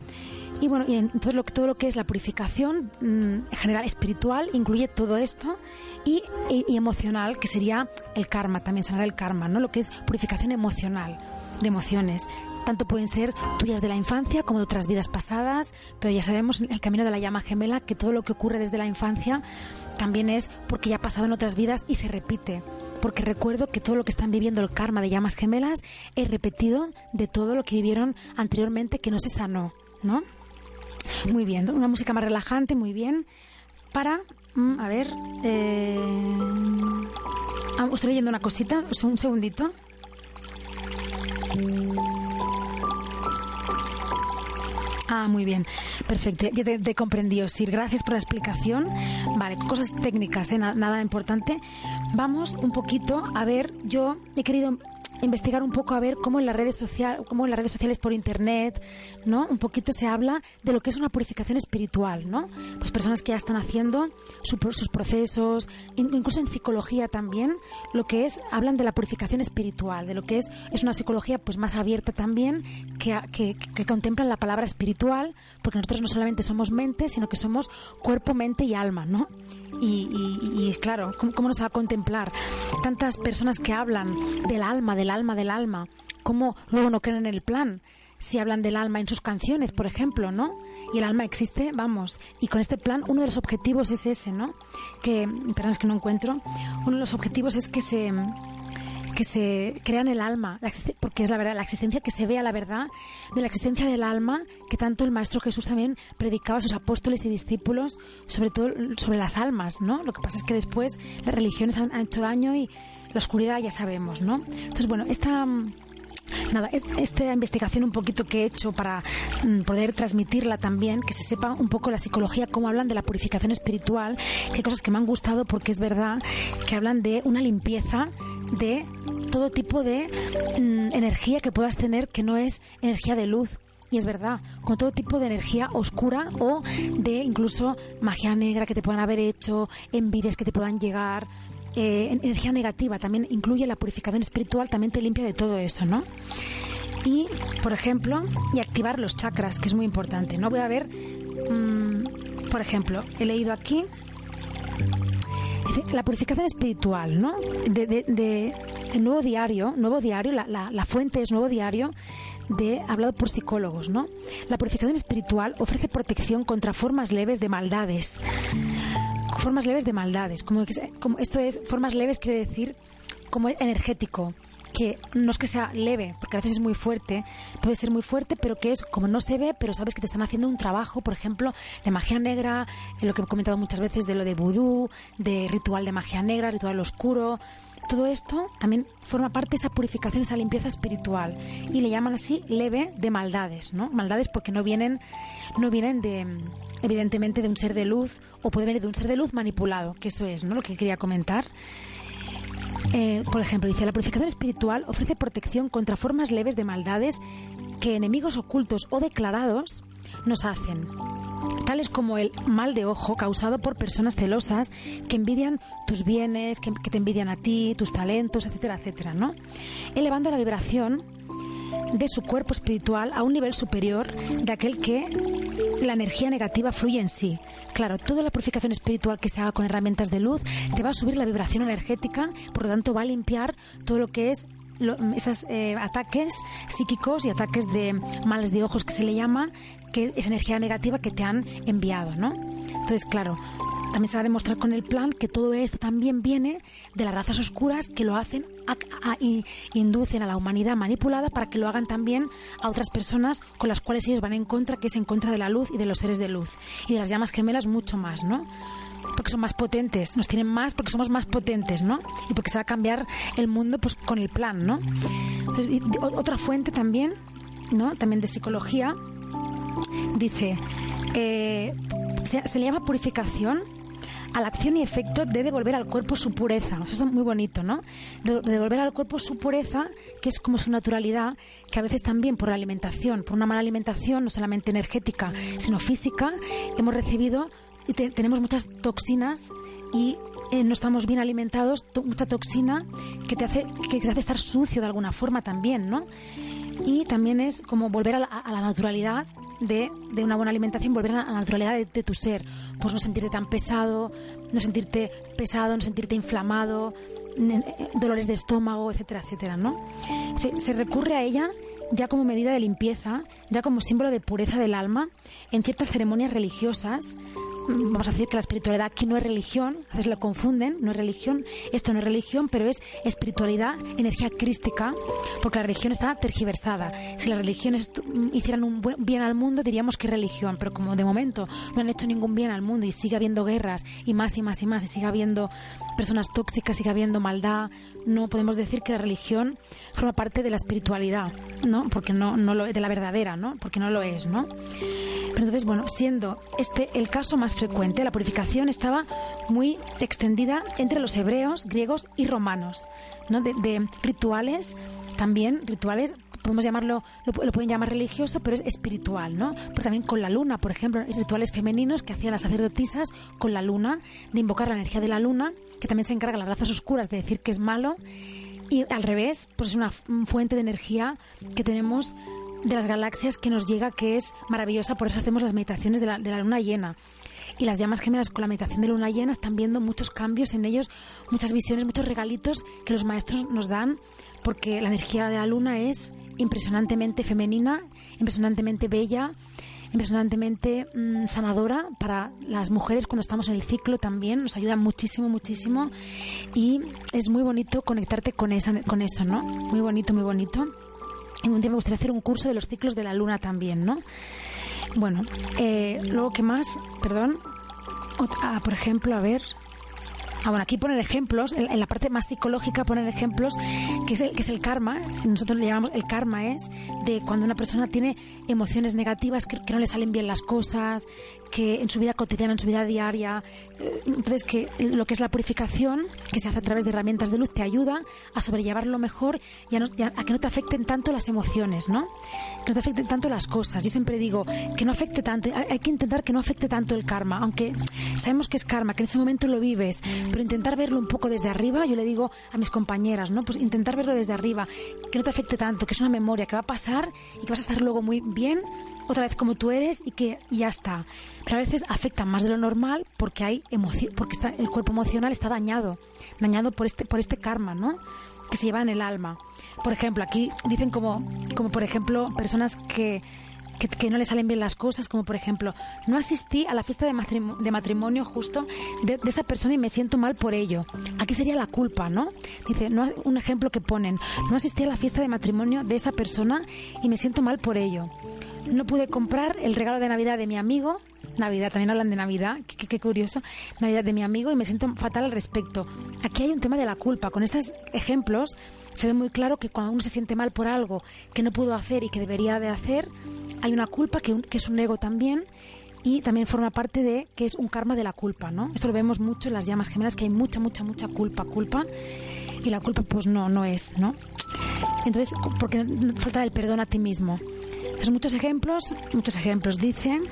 Y bueno, y entonces todo lo que es la purificación mm, en general espiritual incluye todo esto y, y- y emocional, que sería el karma, también sanar el karma, ¿no? Lo que es purificación emocional, de emociones. Tanto pueden ser tuyas de la infancia como de otras vidas pasadas, pero ya sabemos en el camino de la llama gemela que todo lo que ocurre desde la infancia también es porque ya ha pasado en otras vidas y se repite. Porque recuerdo que todo lo que están viviendo el karma de llamas gemelas es repetido de todo lo que vivieron anteriormente que no se sanó, ¿no? Muy bien, una música más relajante, muy bien. Para, mm, a ver, eh, ah, estoy leyendo una cosita, un segundito. Ah, muy bien, perfecto, ya te, te comprendí, Osir. Gracias por la explicación. Vale, cosas técnicas, ¿eh? Na- nada importante. Vamos un poquito a ver, yo he querido investigar un poco a ver cómo en las redes sociales, cómo en las redes sociales por internet, ¿no? Un poquito se habla de lo que es una purificación espiritual, ¿no? Pues personas que ya están haciendo su- sus procesos, in- incluso en psicología también, lo que es hablan de la purificación espiritual, de lo que es es una psicología pues más abierta también que, que, que contempla la palabra espiritual, porque nosotros no solamente somos mente, sino que somos cuerpo, mente y alma, ¿no? Y, y- y, claro, ¿cómo, ¿cómo nos va a contemplar? Tantas personas que hablan del alma, del alma, del alma, ¿cómo luego no creen en el plan? Si hablan del alma en sus canciones, por ejemplo, ¿no? Y el alma existe, vamos. Y con este plan, uno de los objetivos es ese, ¿no? Que, perdón, es que no encuentro. Uno de los objetivos es que se que se crean el alma, porque es la verdad, la existencia que se vea la verdad de la existencia del alma que tanto el Maestro Jesús también predicaba a sus apóstoles y discípulos, sobre todo sobre las almas, ¿no? Lo que pasa es que después las religiones han, hecho daño y la oscuridad ya sabemos, ¿no? Entonces, bueno, esta, nada, esta investigación un poquito que he hecho para mm, poder transmitirla también, que se sepa un poco la psicología, cómo hablan de la purificación espiritual, que cosas que me han gustado porque es verdad que hablan de una limpieza de todo tipo de mm, energía que puedas tener que no es energía de luz, y es verdad, con todo tipo de energía oscura o de incluso magia negra que te puedan haber hecho, envidias que te puedan llegar, eh, energía negativa, también incluye la purificación espiritual, también te limpia de todo eso, ¿no? Y, por ejemplo, y activar los chakras, que es muy importante, ¿no? Voy a ver, mm, por ejemplo, he leído aquí la purificación espiritual, ¿no? De, el nuevo diario, nuevo diario, la, la, fuente es nuevo diario de hablado por psicólogos, ¿no? La purificación espiritual ofrece protección contra formas leves de maldades formas leves de maldades. Como, como esto es, formas leves quiere decir como energético, que no es que sea leve, porque a veces es muy fuerte, puede ser muy fuerte, pero que es como no se ve, pero sabes que te están haciendo un trabajo, por ejemplo, de magia negra, en lo que he comentado muchas veces de lo de vudú, de ritual de magia negra, ritual oscuro. Todo esto también forma parte de esa purificación, esa limpieza espiritual. Y le llaman así leve de maldades, ¿no? Maldades porque no vienen, no vienen de, evidentemente, de un ser de luz, o puede venir de un ser de luz manipulado, que eso es, ¿no? Lo que quería comentar. Eh, por ejemplo, dice, la purificación espiritual ofrece protección contra formas leves de maldades que enemigos ocultos o declarados nos hacen tales como el mal de ojo causado por personas celosas que envidian tus bienes, que, te envidian a ti, tus talentos, etcétera, etcétera, ¿no? Elevando la vibración de su cuerpo espiritual a un nivel superior de aquel que la energía negativa fluye en sí. Claro, toda la purificación espiritual que se haga con herramientas de luz te va a subir la vibración energética, por lo tanto va a limpiar todo lo que es esos eh, ataques psíquicos y ataques de males de ojos que se le llama, que es energía negativa que te han enviado, ¿no? Entonces, claro, también se va a demostrar con el plan que todo esto también viene de las razas oscuras que lo hacen, y inducen a la humanidad manipulada para que lo hagan también a otras personas con las cuales ellos van en contra, que es en contra de la luz y de los seres de luz. Y de las llamas gemelas mucho más, ¿no? porque son más potentes, nos tienen más porque somos más potentes, ¿no? Y porque se va a cambiar el mundo pues con el plan, ¿no? otra fuente también, ¿no? También de psicología, dice, eh, se, le llama purificación a la acción y efecto de devolver al cuerpo su pureza. Eso es muy bonito, ¿no? De, devolver al cuerpo su pureza, que es como su naturalidad, que a veces también por la alimentación, por una mala alimentación, no solamente energética, sino física, hemos recibido y tenemos muchas toxinas y eh, no estamos bien alimentados, mucha toxina que te hace que te hace estar sucio de alguna forma también, ¿no? Y también es como volver a la, naturalidad de, una buena alimentación, volver a la naturalidad de, tu ser, pues no sentirte tan pesado, no sentirte pesado, no sentirte inflamado, dolores de estómago, etcétera, etcétera, ¿no? se recurre a ella ya como medida de limpieza, ya como símbolo de pureza del alma, en ciertas ceremonias religiosas, vamos a decir que la espiritualidad aquí no es religión, a veces lo confunden, no es religión, esto no es religión, pero es espiritualidad, energía crística, porque la religión está tergiversada. Si las religiones hicieran un bien al mundo, diríamos que es religión, pero como de momento no han hecho ningún bien al mundo y sigue habiendo guerras y más y más y más, y sigue habiendo personas tóxicas, sigue habiendo maldad, no podemos decir que la religión forma parte de la espiritualidad, ¿no? Porque no, no lo de la verdadera, ¿no? Porque no lo es, ¿no? Pero entonces, bueno, siendo este el caso más frecuente, la purificación estaba muy extendida entre los hebreos, griegos y romanos, ¿no? De, rituales, también rituales podemos llamarlo, lo, pueden llamar religioso, pero es espiritual, ¿no? Pero también con la luna, por ejemplo, rituales femeninos que hacían las sacerdotisas con la luna, de invocar la energía de la luna, que también se encarga las razas oscuras de decir que es malo, y al revés, pues es una fuente de energía que tenemos de las galaxias que nos llega, que es maravillosa, por eso hacemos las meditaciones de la, de la luna llena. Y las llamas gemelas con la meditación de luna llena están viendo muchos cambios en ellos, muchas visiones, muchos regalitos que los maestros nos dan, porque la energía de la luna es impresionantemente femenina, impresionantemente bella, impresionantemente mm, sanadora para las mujeres cuando estamos en el ciclo también, nos ayuda muchísimo, muchísimo y es muy bonito conectarte con, esa, con eso, ¿no? Muy bonito, muy bonito. Y un día me gustaría hacer un curso de los ciclos de la luna también, ¿no? Bueno, eh, luego, ¿qué más? Perdón. Ah, por ejemplo, a ver. Ah, bueno, aquí ponen ejemplos, en, la parte más psicológica ponen ejemplos, que es, el, que es el karma. Nosotros le llamamos el karma, es de cuando una persona tiene emociones negativas, que, no le salen bien las cosas, que en su vida cotidiana, en su vida diaria. Eh, entonces, que lo que es la purificación, que se hace a través de herramientas de luz, te ayuda a sobrellevarlo mejor y a, a que no te afecten tanto las emociones, ¿no? Que no te afecten tanto las cosas. Yo siempre digo que no afecte tanto, hay que intentar que no afecte tanto el karma, aunque sabemos que es karma, que en ese momento lo vives, pero intentar verlo un poco desde arriba, yo le digo a mis compañeras, ¿no? Pues intentar verlo desde arriba, que no te afecte tanto, que es una memoria que va a pasar y que vas a estar luego muy bien, otra vez como tú eres y que ya está. Pero a veces afecta más de lo normal porque hay emoción, porque está, el cuerpo emocional está dañado, dañado por este, por este karma, ¿no? Que se lleva en el alma. Por ejemplo, aquí dicen como, como por ejemplo, personas que que, no le salen bien las cosas, como por ejemplo, no asistí a la fiesta de matrimonio, de matrimonio justo de, esa persona y me siento mal por ello. Aquí sería la culpa, ¿no? Dice, no, un ejemplo que ponen, no asistí a la fiesta de matrimonio de esa persona y me siento mal por ello. No pude comprar el regalo de Navidad de mi amigo. Navidad, también hablan de Navidad, qué, qué, curioso. Navidad de mi amigo y me siento fatal al respecto. Aquí hay un tema de la culpa. Con estos ejemplos se ve muy claro que cuando uno se siente mal por algo que no pudo hacer y que debería de hacer, hay una culpa que, es un ego también y también forma parte de que es un karma de la culpa, ¿no? Esto lo vemos mucho en las llamas gemelas, que hay mucha, mucha, mucha culpa, culpa, y la culpa pues no, no es, ¿no? Entonces, porque falta el perdón a ti mismo. Entonces, muchos ejemplos, muchos ejemplos dicen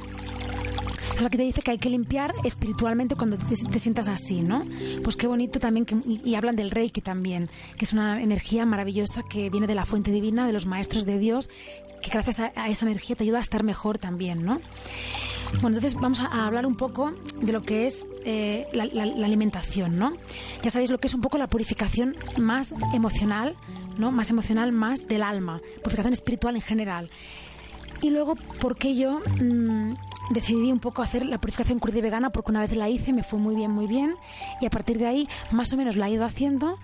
la que te dice que hay que limpiar espiritualmente cuando te, sientas así, ¿no? Pues qué bonito también, que, y, hablan del Reiki también, que es una energía maravillosa que viene de la fuente divina, de los maestros de Dios, que gracias a, esa energía te ayuda a estar mejor también, ¿no? Bueno, entonces vamos a, hablar un poco de lo que es eh, la, alimentación, ¿no? Ya sabéis lo que es un poco la purificación más emocional, ¿no? Más emocional, más del alma, purificación espiritual en general. Y luego, ¿por qué yo mm, decidí un poco hacer la purificación y vegana? Porque una vez la hice, me fue muy bien, muy bien. Y a partir de ahí, más o menos la he ido haciendo,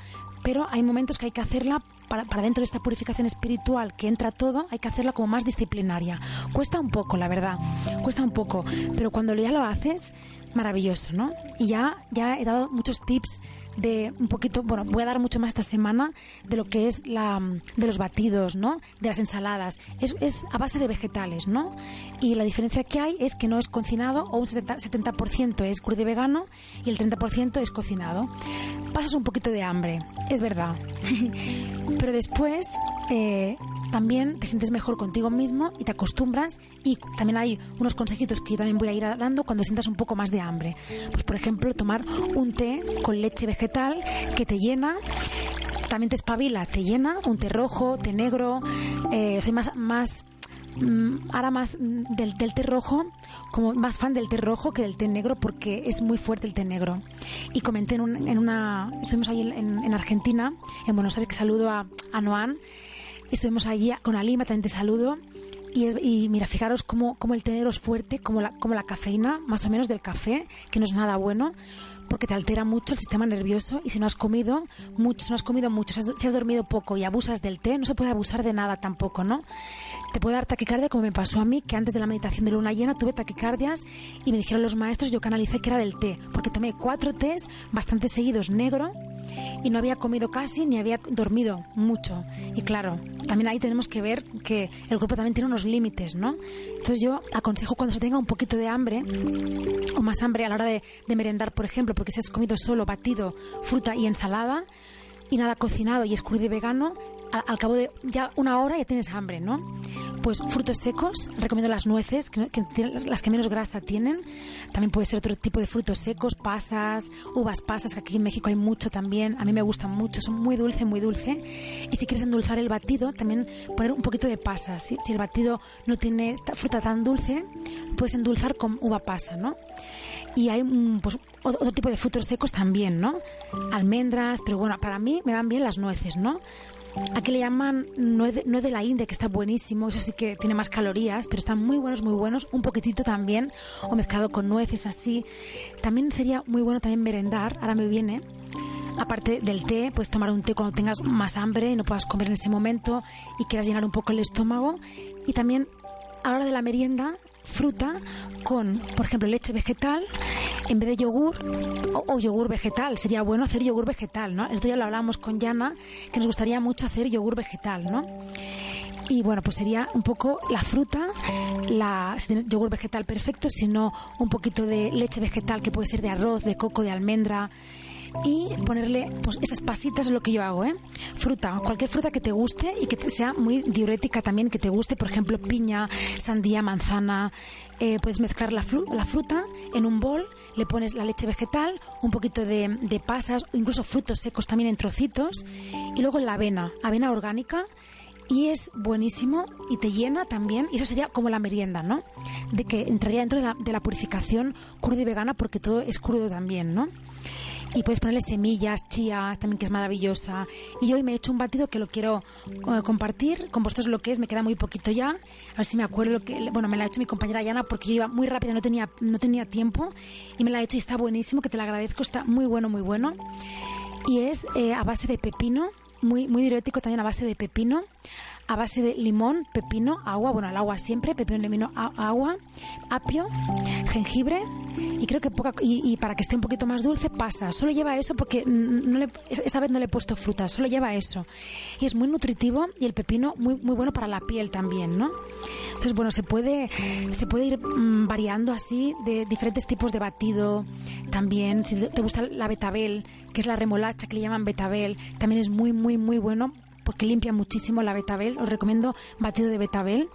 pero hay momentos que hay que hacerla para, para, dentro de esta purificación espiritual que entra todo, hay que hacerla como más disciplinaria. Cuesta un poco, la verdad, cuesta un poco, pero cuando ya lo haces, maravilloso, ¿no? Y ya, ya he dado muchos tips de un poquito, bueno, voy a dar mucho más esta semana de lo que es la de los batidos, ¿no? De las ensaladas. Es, es a base de vegetales, ¿no? Y la diferencia que hay es que no es cocinado o un 70%, 70 es crudo y vegano y el 30% es cocinado. Pasas un poquito de hambre, es verdad. Pero después eh, también te sientes mejor contigo mismo y te acostumbras y también hay unos consejitos que yo también voy a ir dando cuando sientas un poco más de hambre. Pues por ejemplo, tomar un té con leche vegetal que te llena también te espabila, te llena, un té rojo, té negro, eh, soy más, más mm, ahora más del, té rojo, como más fan del té rojo que del té negro porque es muy fuerte el té negro. Y comenté en, una, estuvimos ahí en, en, Argentina, en Buenos Aires, que saludo a Noan, Estuvimos allí con Alima, también te saludo. Y, mira, fijaros cómo, cómo, el té negro es fuerte, como la, como la cafeína, más o menos del café, que no es nada bueno, porque te altera mucho el sistema nervioso y si no has comido mucho, si no has comido mucho, si has, si has dormido poco y abusas del té, no se puede abusar de nada tampoco, ¿no? Te puede dar taquicardia como me pasó a mí, que antes de la meditación de luna llena tuve taquicardias y me dijeron los maestros, yo canalicé que era del té, porque tomé cuatro tés bastante seguidos negro y no había comido casi ni había dormido mucho. Y claro, también ahí tenemos que ver que el cuerpo también tiene unos límites, ¿no? Entonces yo aconsejo cuando se tenga un poquito de hambre o más hambre a la hora de, merendar, por ejemplo, porque si has comido solo batido, fruta y ensalada y nada cocinado y escurrido y vegano, al, cabo de ya una hora ya tienes hambre, ¿no? Pues frutos secos, recomiendo las nueces, que, las que menos grasa tienen. También puede ser otro tipo de frutos secos, pasas, uvas pasas, que aquí en México hay mucho también. A mí me gustan mucho, son muy dulce, muy dulce. Y si quieres endulzar el batido, también poner un poquito de pasas. Si, el batido no tiene fruta tan dulce, puedes endulzar con uva pasa, ¿no? y hay pues, otro tipo de frutos secos también, ¿no? Almendras, pero bueno, para mí me van bien las nueces, ¿no? Aquí le llaman nuez de, de, la India, que está buenísimo, eso sí que tiene más calorías, pero están muy buenos, muy buenos, un poquitito también, o mezclado con nueces así. También sería muy bueno también merendar, ahora me viene, aparte del té, puedes tomar un té cuando tengas más hambre y no puedas comer en ese momento y quieras llenar un poco el estómago. Y también a hora de la merienda, fruta con, por ejemplo, leche vegetal en vez de yogur o, yogur vegetal. Sería bueno hacer yogur vegetal, ¿no? Esto ya lo hablamos con Yana, que nos gustaría mucho hacer yogur vegetal, ¿no? Y bueno, pues sería un poco la fruta, la, si tienes yogur vegetal perfecto, sino un poquito de leche vegetal que puede ser de arroz, de coco, de almendra, y ponerle pues esas pasitas es lo que yo hago, ¿eh? Fruta, cualquier fruta que te guste y que sea muy diurética también, que te guste, por ejemplo, piña, sandía, manzana. Eh, puedes mezclar la, fruta en un bol, le pones la leche vegetal, un poquito de, de pasas, incluso frutos secos también en trocitos, y luego la avena, avena orgánica, y es buenísimo y te llena también y eso sería como la merienda, ¿no? De que entraría dentro de la, de la purificación cruda y vegana porque todo es crudo también, ¿no? Y puedes ponerle semillas, chía, también que es maravillosa. Y hoy me he hecho un batido que lo quiero eh, compartir con vosotros lo que es, me queda muy poquito ya, a ver si me acuerdo lo que, bueno, me la ha hecho mi compañera Yana porque yo iba muy rápido, no tenía, no tenía tiempo y me la ha hecho y está buenísimo, que te la agradezco, está muy bueno, muy bueno. Y es eh, a base de pepino, muy, muy diurético también a base de pepino, a base de limón, pepino, agua, bueno, el agua siempre, pepino, limón, agua, apio, jengibre y creo que poca y, para que esté un poquito más dulce pasa. Solo lleva eso porque no le, esta vez no le he puesto fruta, solo lleva eso. Y es muy nutritivo y el pepino muy muy bueno para la piel también, ¿no? Entonces, bueno, se puede se puede ir mm, variando así de diferentes tipos de batido. También si te gusta la betabel, que es la remolacha que le llaman betabel, también es muy muy muy bueno porque limpia muchísimo la betabel. Os recomiendo batido de betabel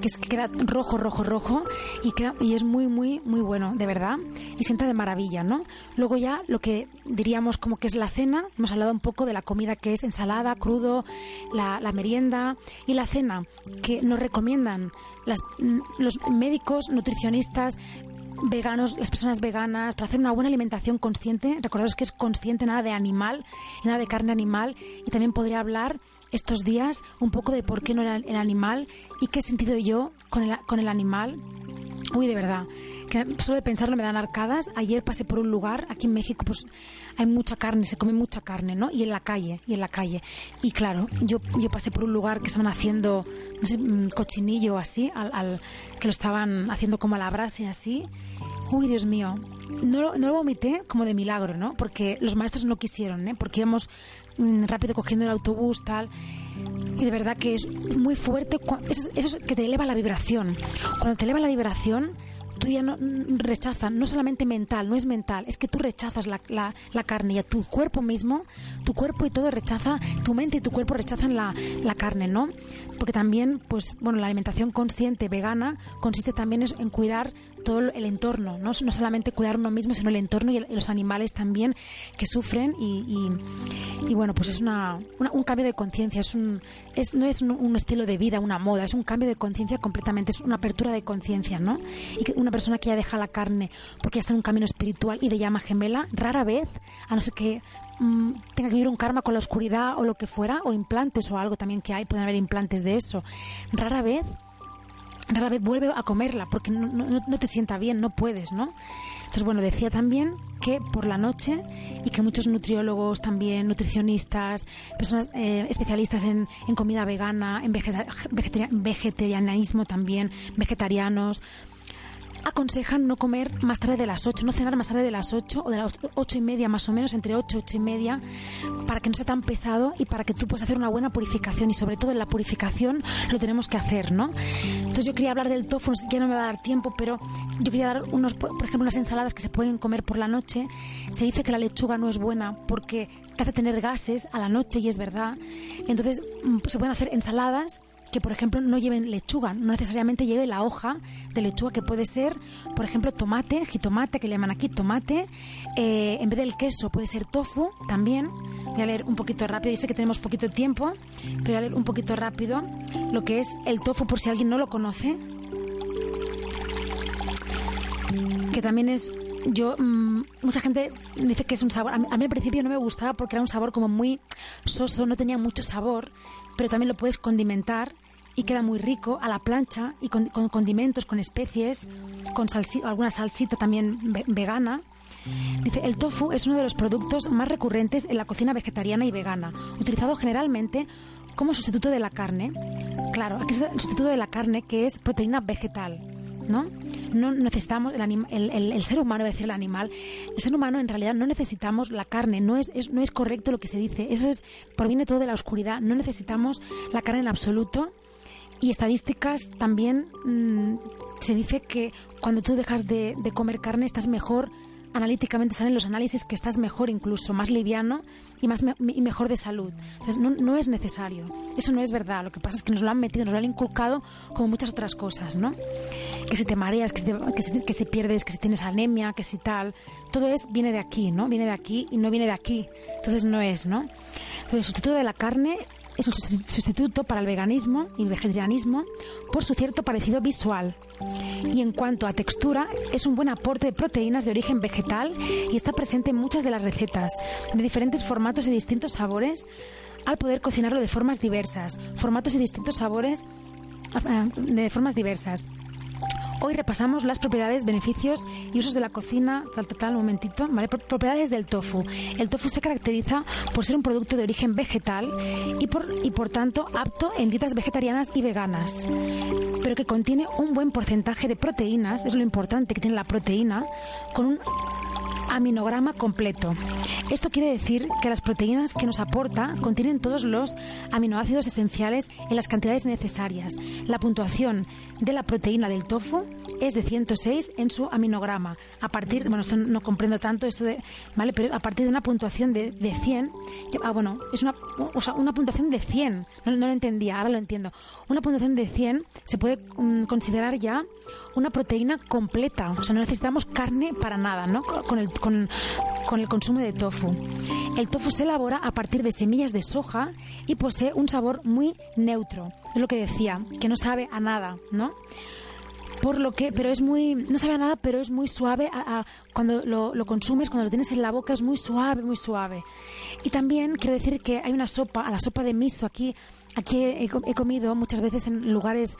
que, es, que queda rojo, rojo, rojo y, queda, y es muy, muy, muy bueno, de verdad, y sienta de maravilla, ¿no? Luego ya lo que diríamos como que es la cena, hemos hablado un poco de la comida que es ensalada, crudo, la, la merienda y la cena, que nos recomiendan las, los médicos, nutricionistas, veganos, las personas veganas, para hacer una buena alimentación consciente, recordaros que es consciente, nada de animal, nada de carne animal, y también podría hablar estos días un poco de por qué no era el animal y qué sentido yo con el, con el animal. Uy, de verdad, que solo de pensarlo me dan arcadas. Ayer pasé por un lugar, aquí en México, pues hay mucha carne, se come mucha carne, ¿no? Y en la calle, y en la calle. Y claro, yo, yo pasé por un lugar que estaban haciendo, no sé, cochinillo así, al, que lo estaban haciendo como a la brasa y así. Uy, Dios mío. No, no lo vomité como de milagro, ¿no? Porque los maestros no quisieron, ¿eh? Porque íbamos rápido cogiendo el autobús, tal. Y de verdad que es muy fuerte. Eso, eso es que te eleva la vibración. Cuando te eleva la vibración, tú ya no rechazas, no solamente mental, no es mental, es que tú rechazas la, la, carne y a tu cuerpo mismo, tu cuerpo y todo rechaza, tu mente y tu cuerpo rechazan la, la carne, ¿no? Porque también, pues, bueno, la alimentación consciente vegana consiste también en cuidar todo el entorno, ¿no? no solamente cuidar uno mismo, sino el entorno y, los animales también que sufren y, y, bueno, pues es una, un cambio de conciencia, es un, es, no es un, estilo de vida, una moda, es un cambio de conciencia completamente, es una apertura de conciencia, ¿no? Y que una persona que ya deja la carne porque ya está en un camino espiritual y de llama gemela, rara vez, a no ser que mm, tenga que vivir un karma con la oscuridad o lo que fuera, o implantes o algo también que hay, pueden haber implantes de eso, rara vez rara vez vuelve a comerla porque no, te sienta bien, no puedes, ¿no? Entonces, bueno, decía también que por la noche y que muchos nutriólogos también, nutricionistas, personas eh, especialistas en, en, comida vegana, en vegetarianismo también, vegetarianos, aconsejan no comer más tarde de las 8, no cenar más tarde de las 8 o de las 8 y media más o menos, entre 8 y 8 y media, para que no sea tan pesado y para que tú puedas hacer una buena purificación y sobre todo en la purificación lo tenemos que hacer, ¿no? Entonces yo quería hablar del tofu, ya no me va a dar tiempo, pero yo quería dar unos, por ejemplo, unas ensaladas que se pueden comer por la noche. Se dice que la lechuga no es buena porque te hace tener gases a la noche y es verdad. Entonces mm, se pueden hacer ensaladas que, por ejemplo, no lleven lechuga, no necesariamente lleve la hoja de lechuga, que puede ser, por ejemplo, tomate, jitomate, que le llaman aquí tomate, eh, en vez del queso puede ser tofu también. Voy a leer un poquito rápido, y sé que tenemos poquito tiempo, pero voy a leer un poquito rápido lo que es el tofu, por si alguien no lo conoce, que también es yo mm, mucha gente dice que es un sabor a mí, a mí, al principio no me gustaba porque era un sabor como muy soso no tenía mucho sabor pero también lo puedes condimentar y queda muy rico a la plancha y con, condimentos, con especies, con alguna salsita también vegana. Dice, el tofu es uno de los productos más recurrentes en la cocina vegetariana y vegana, utilizado generalmente como sustituto de la carne. Claro, aquí es el sustituto de la carne que es proteína vegetal. ¿No? No necesitamos, el, el, ser humano, decir el animal, el ser humano en realidad no necesitamos la carne, no es, no es correcto lo que se dice, eso es, proviene todo de la oscuridad, no necesitamos la carne en absoluto. Y estadísticas también mm, se dice que cuando tú dejas de, de comer carne estás mejor analíticamente salen los análisis que estás mejor incluso, más liviano y, más y mejor de salud. Entonces, no, no, es necesario. Eso no es verdad. Lo que pasa es que nos lo han metido, nos lo han inculcado como muchas otras cosas, ¿no? Que si te mareas, que si, que si pierdes, que si tienes anemia, que si tal. Todo es, viene de aquí, ¿no? Viene de aquí y no viene de aquí. Entonces no es, ¿no? Entonces, el sustituto de la carne es un sustituto para el veganismo y el vegetarianismo por su cierto parecido visual. Y en cuanto a textura, es un buen aporte de proteínas de origen vegetal y está presente en muchas de las recetas, de diferentes formatos y distintos sabores, al poder cocinarlo de formas diversas, formatos y distintos sabores ah, de formas diversas. Hoy repasamos las propiedades, beneficios y usos de la cocina, tal, tal, tal, un momentito, ¿vale? Propiedades del tofu. El tofu se caracteriza por ser un producto de origen vegetal y por, y por tanto apto en dietas vegetarianas y veganas, pero que contiene un buen porcentaje de proteínas, es lo importante que tiene la proteína, con un aminograma completo. Esto quiere decir que las proteínas que nos aporta contienen todos los aminoácidos esenciales en las cantidades necesarias. La puntuación de la proteína del tofu es de 106 en su aminograma. A partir, bueno, esto no comprendo tanto esto de, ¿vale? Pero a partir de una puntuación de, de 100, ah, bueno, es una, o sea, una puntuación de 100, no, lo entendía, ahora lo entiendo. Una puntuación de 100 se puede mm, considerar ya una proteína completa, o sea, no necesitamos carne para nada, ¿no? Con el, con, con el consumo de tofu. El tofu se elabora a partir de semillas de soja y posee un sabor muy neutro. Es lo que decía, que no sabe a nada, ¿no? por lo que, pero es muy, no sabe a nada, pero es muy suave cuando lo, lo, consumes, cuando lo tienes en la boca es muy suave, muy suave. Y también quiero decir que hay una sopa, a la sopa de miso aquí, aquí he, he comido muchas veces en lugares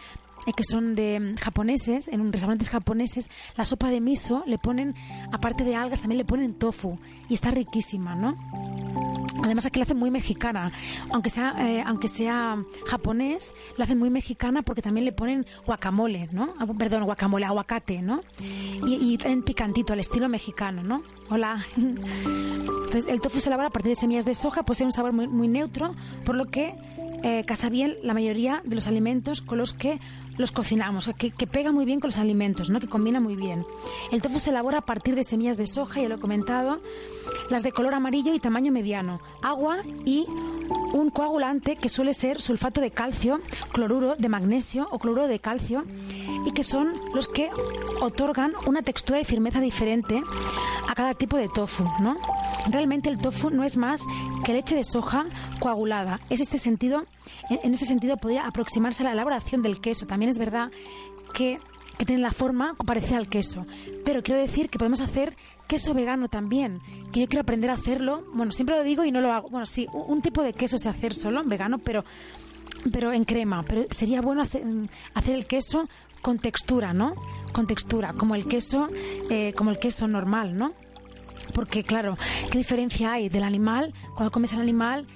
que son de mm, japoneses, en restaurantes japoneses, la sopa de miso le ponen, aparte de algas, también le ponen tofu y está riquísima, ¿no? Además aquí la hacen muy mexicana, aunque sea eh, aunque sea japonés, la hacen muy mexicana porque también le ponen guacamole, ¿no? Ah, perdón, guacamole, aguacate, ¿no? Y, en picantito, al estilo mexicano, ¿no? Hola. Entonces el tofu se elabora a partir de semillas de soja, posee un sabor muy, muy neutro, por lo que eh, casa bien la mayoría de los alimentos con los que los cocinamos, que, que, pega muy bien con los alimentos, ¿no? que combina muy bien. El tofu se elabora a partir de semillas de soja, ya lo he comentado, las de color amarillo y tamaño mediano, agua y un coagulante que suele ser sulfato de calcio, cloruro de magnesio o cloruro de calcio y que son los que otorgan una textura y firmeza diferente a cada tipo de tofu, ¿no? Realmente el tofu no es más que leche de soja coagulada. Es este sentido, en ese sentido podría aproximarse a la elaboración del queso. También es verdad que, que tiene la forma parecida al queso. Pero quiero decir que podemos hacer queso vegano también, que yo quiero aprender a hacerlo. Bueno, siempre lo digo y no lo hago. Bueno, sí, un tipo de queso sé hacer solo, vegano, pero pero en crema. Pero sería bueno hacer, hacer el queso con textura, ¿no? Con textura, como el queso, eh, como el queso normal, ¿no? Porque claro, ¿qué diferencia hay del animal? Cuando comes el animal,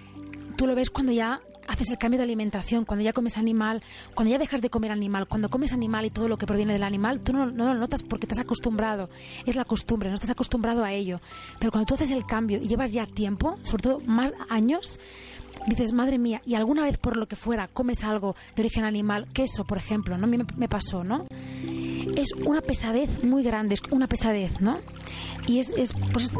tú lo ves cuando ya haces el cambio de alimentación, cuando ya comes animal, cuando ya dejas de comer animal, cuando comes animal y todo lo que proviene del animal, tú no, lo notas porque te has acostumbrado, es la costumbre, no estás acostumbrado a ello. Pero cuando tú haces el cambio y llevas ya tiempo, sobre todo más años, dices, madre mía, y alguna vez por lo que fuera comes algo de origen animal, queso, por ejemplo, ¿no? Me, pasó, ¿no? Es una pesadez muy grande, es una pesadez, ¿no? Y es, es,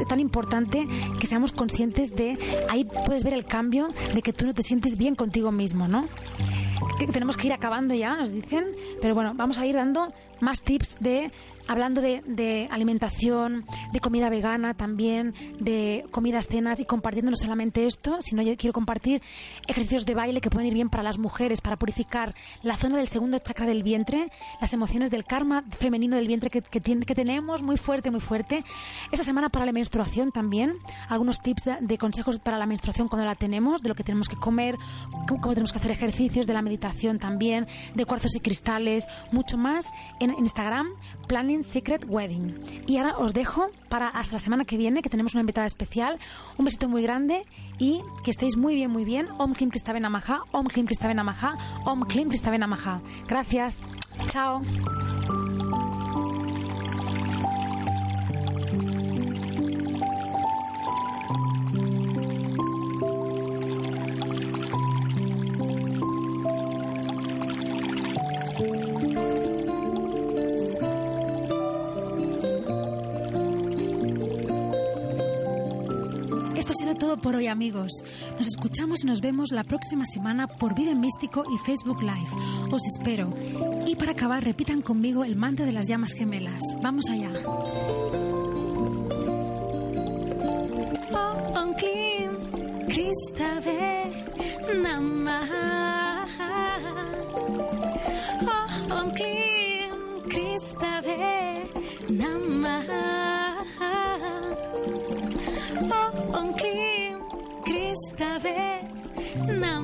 tan importante que seamos conscientes de, ahí puedes ver el cambio de que tú no te sientes bien contigo mismo, ¿no? Que tenemos que ir acabando ya, nos dicen, pero bueno, vamos a ir dando más tips de hablando de, alimentación, de comida vegana también, de comidas, cenas y compartiendo no solamente esto, sino quiero compartir ejercicios de baile que pueden ir bien para las mujeres, para purificar la zona del segundo chakra del vientre, las emociones del karma femenino del vientre que, que, que tenemos muy fuerte, muy fuerte. Esta semana para la menstruación también, algunos tips de, consejos para la menstruación cuando la tenemos, de lo que tenemos que comer, cómo tenemos que hacer ejercicios, de la meditación también, de cuarzos y cristales, mucho más en Instagram, Planning Secret Wedding. Y ahora os dejo para hasta la semana que viene, que tenemos una invitada especial. Un besito muy grande y que estéis muy bien, muy bien. Om Klim Kristaben Amaha, Om Klim Kristaben Amaha, Om Klim Kristaben Amaha. Gracias. Chao. Todo por hoy, amigos. Nos escuchamos y nos vemos la próxima semana por Vive Místico y Facebook Live. Os espero. Y para acabar, repitan conmigo el manto de las llamas gemelas. Vamos allá. No.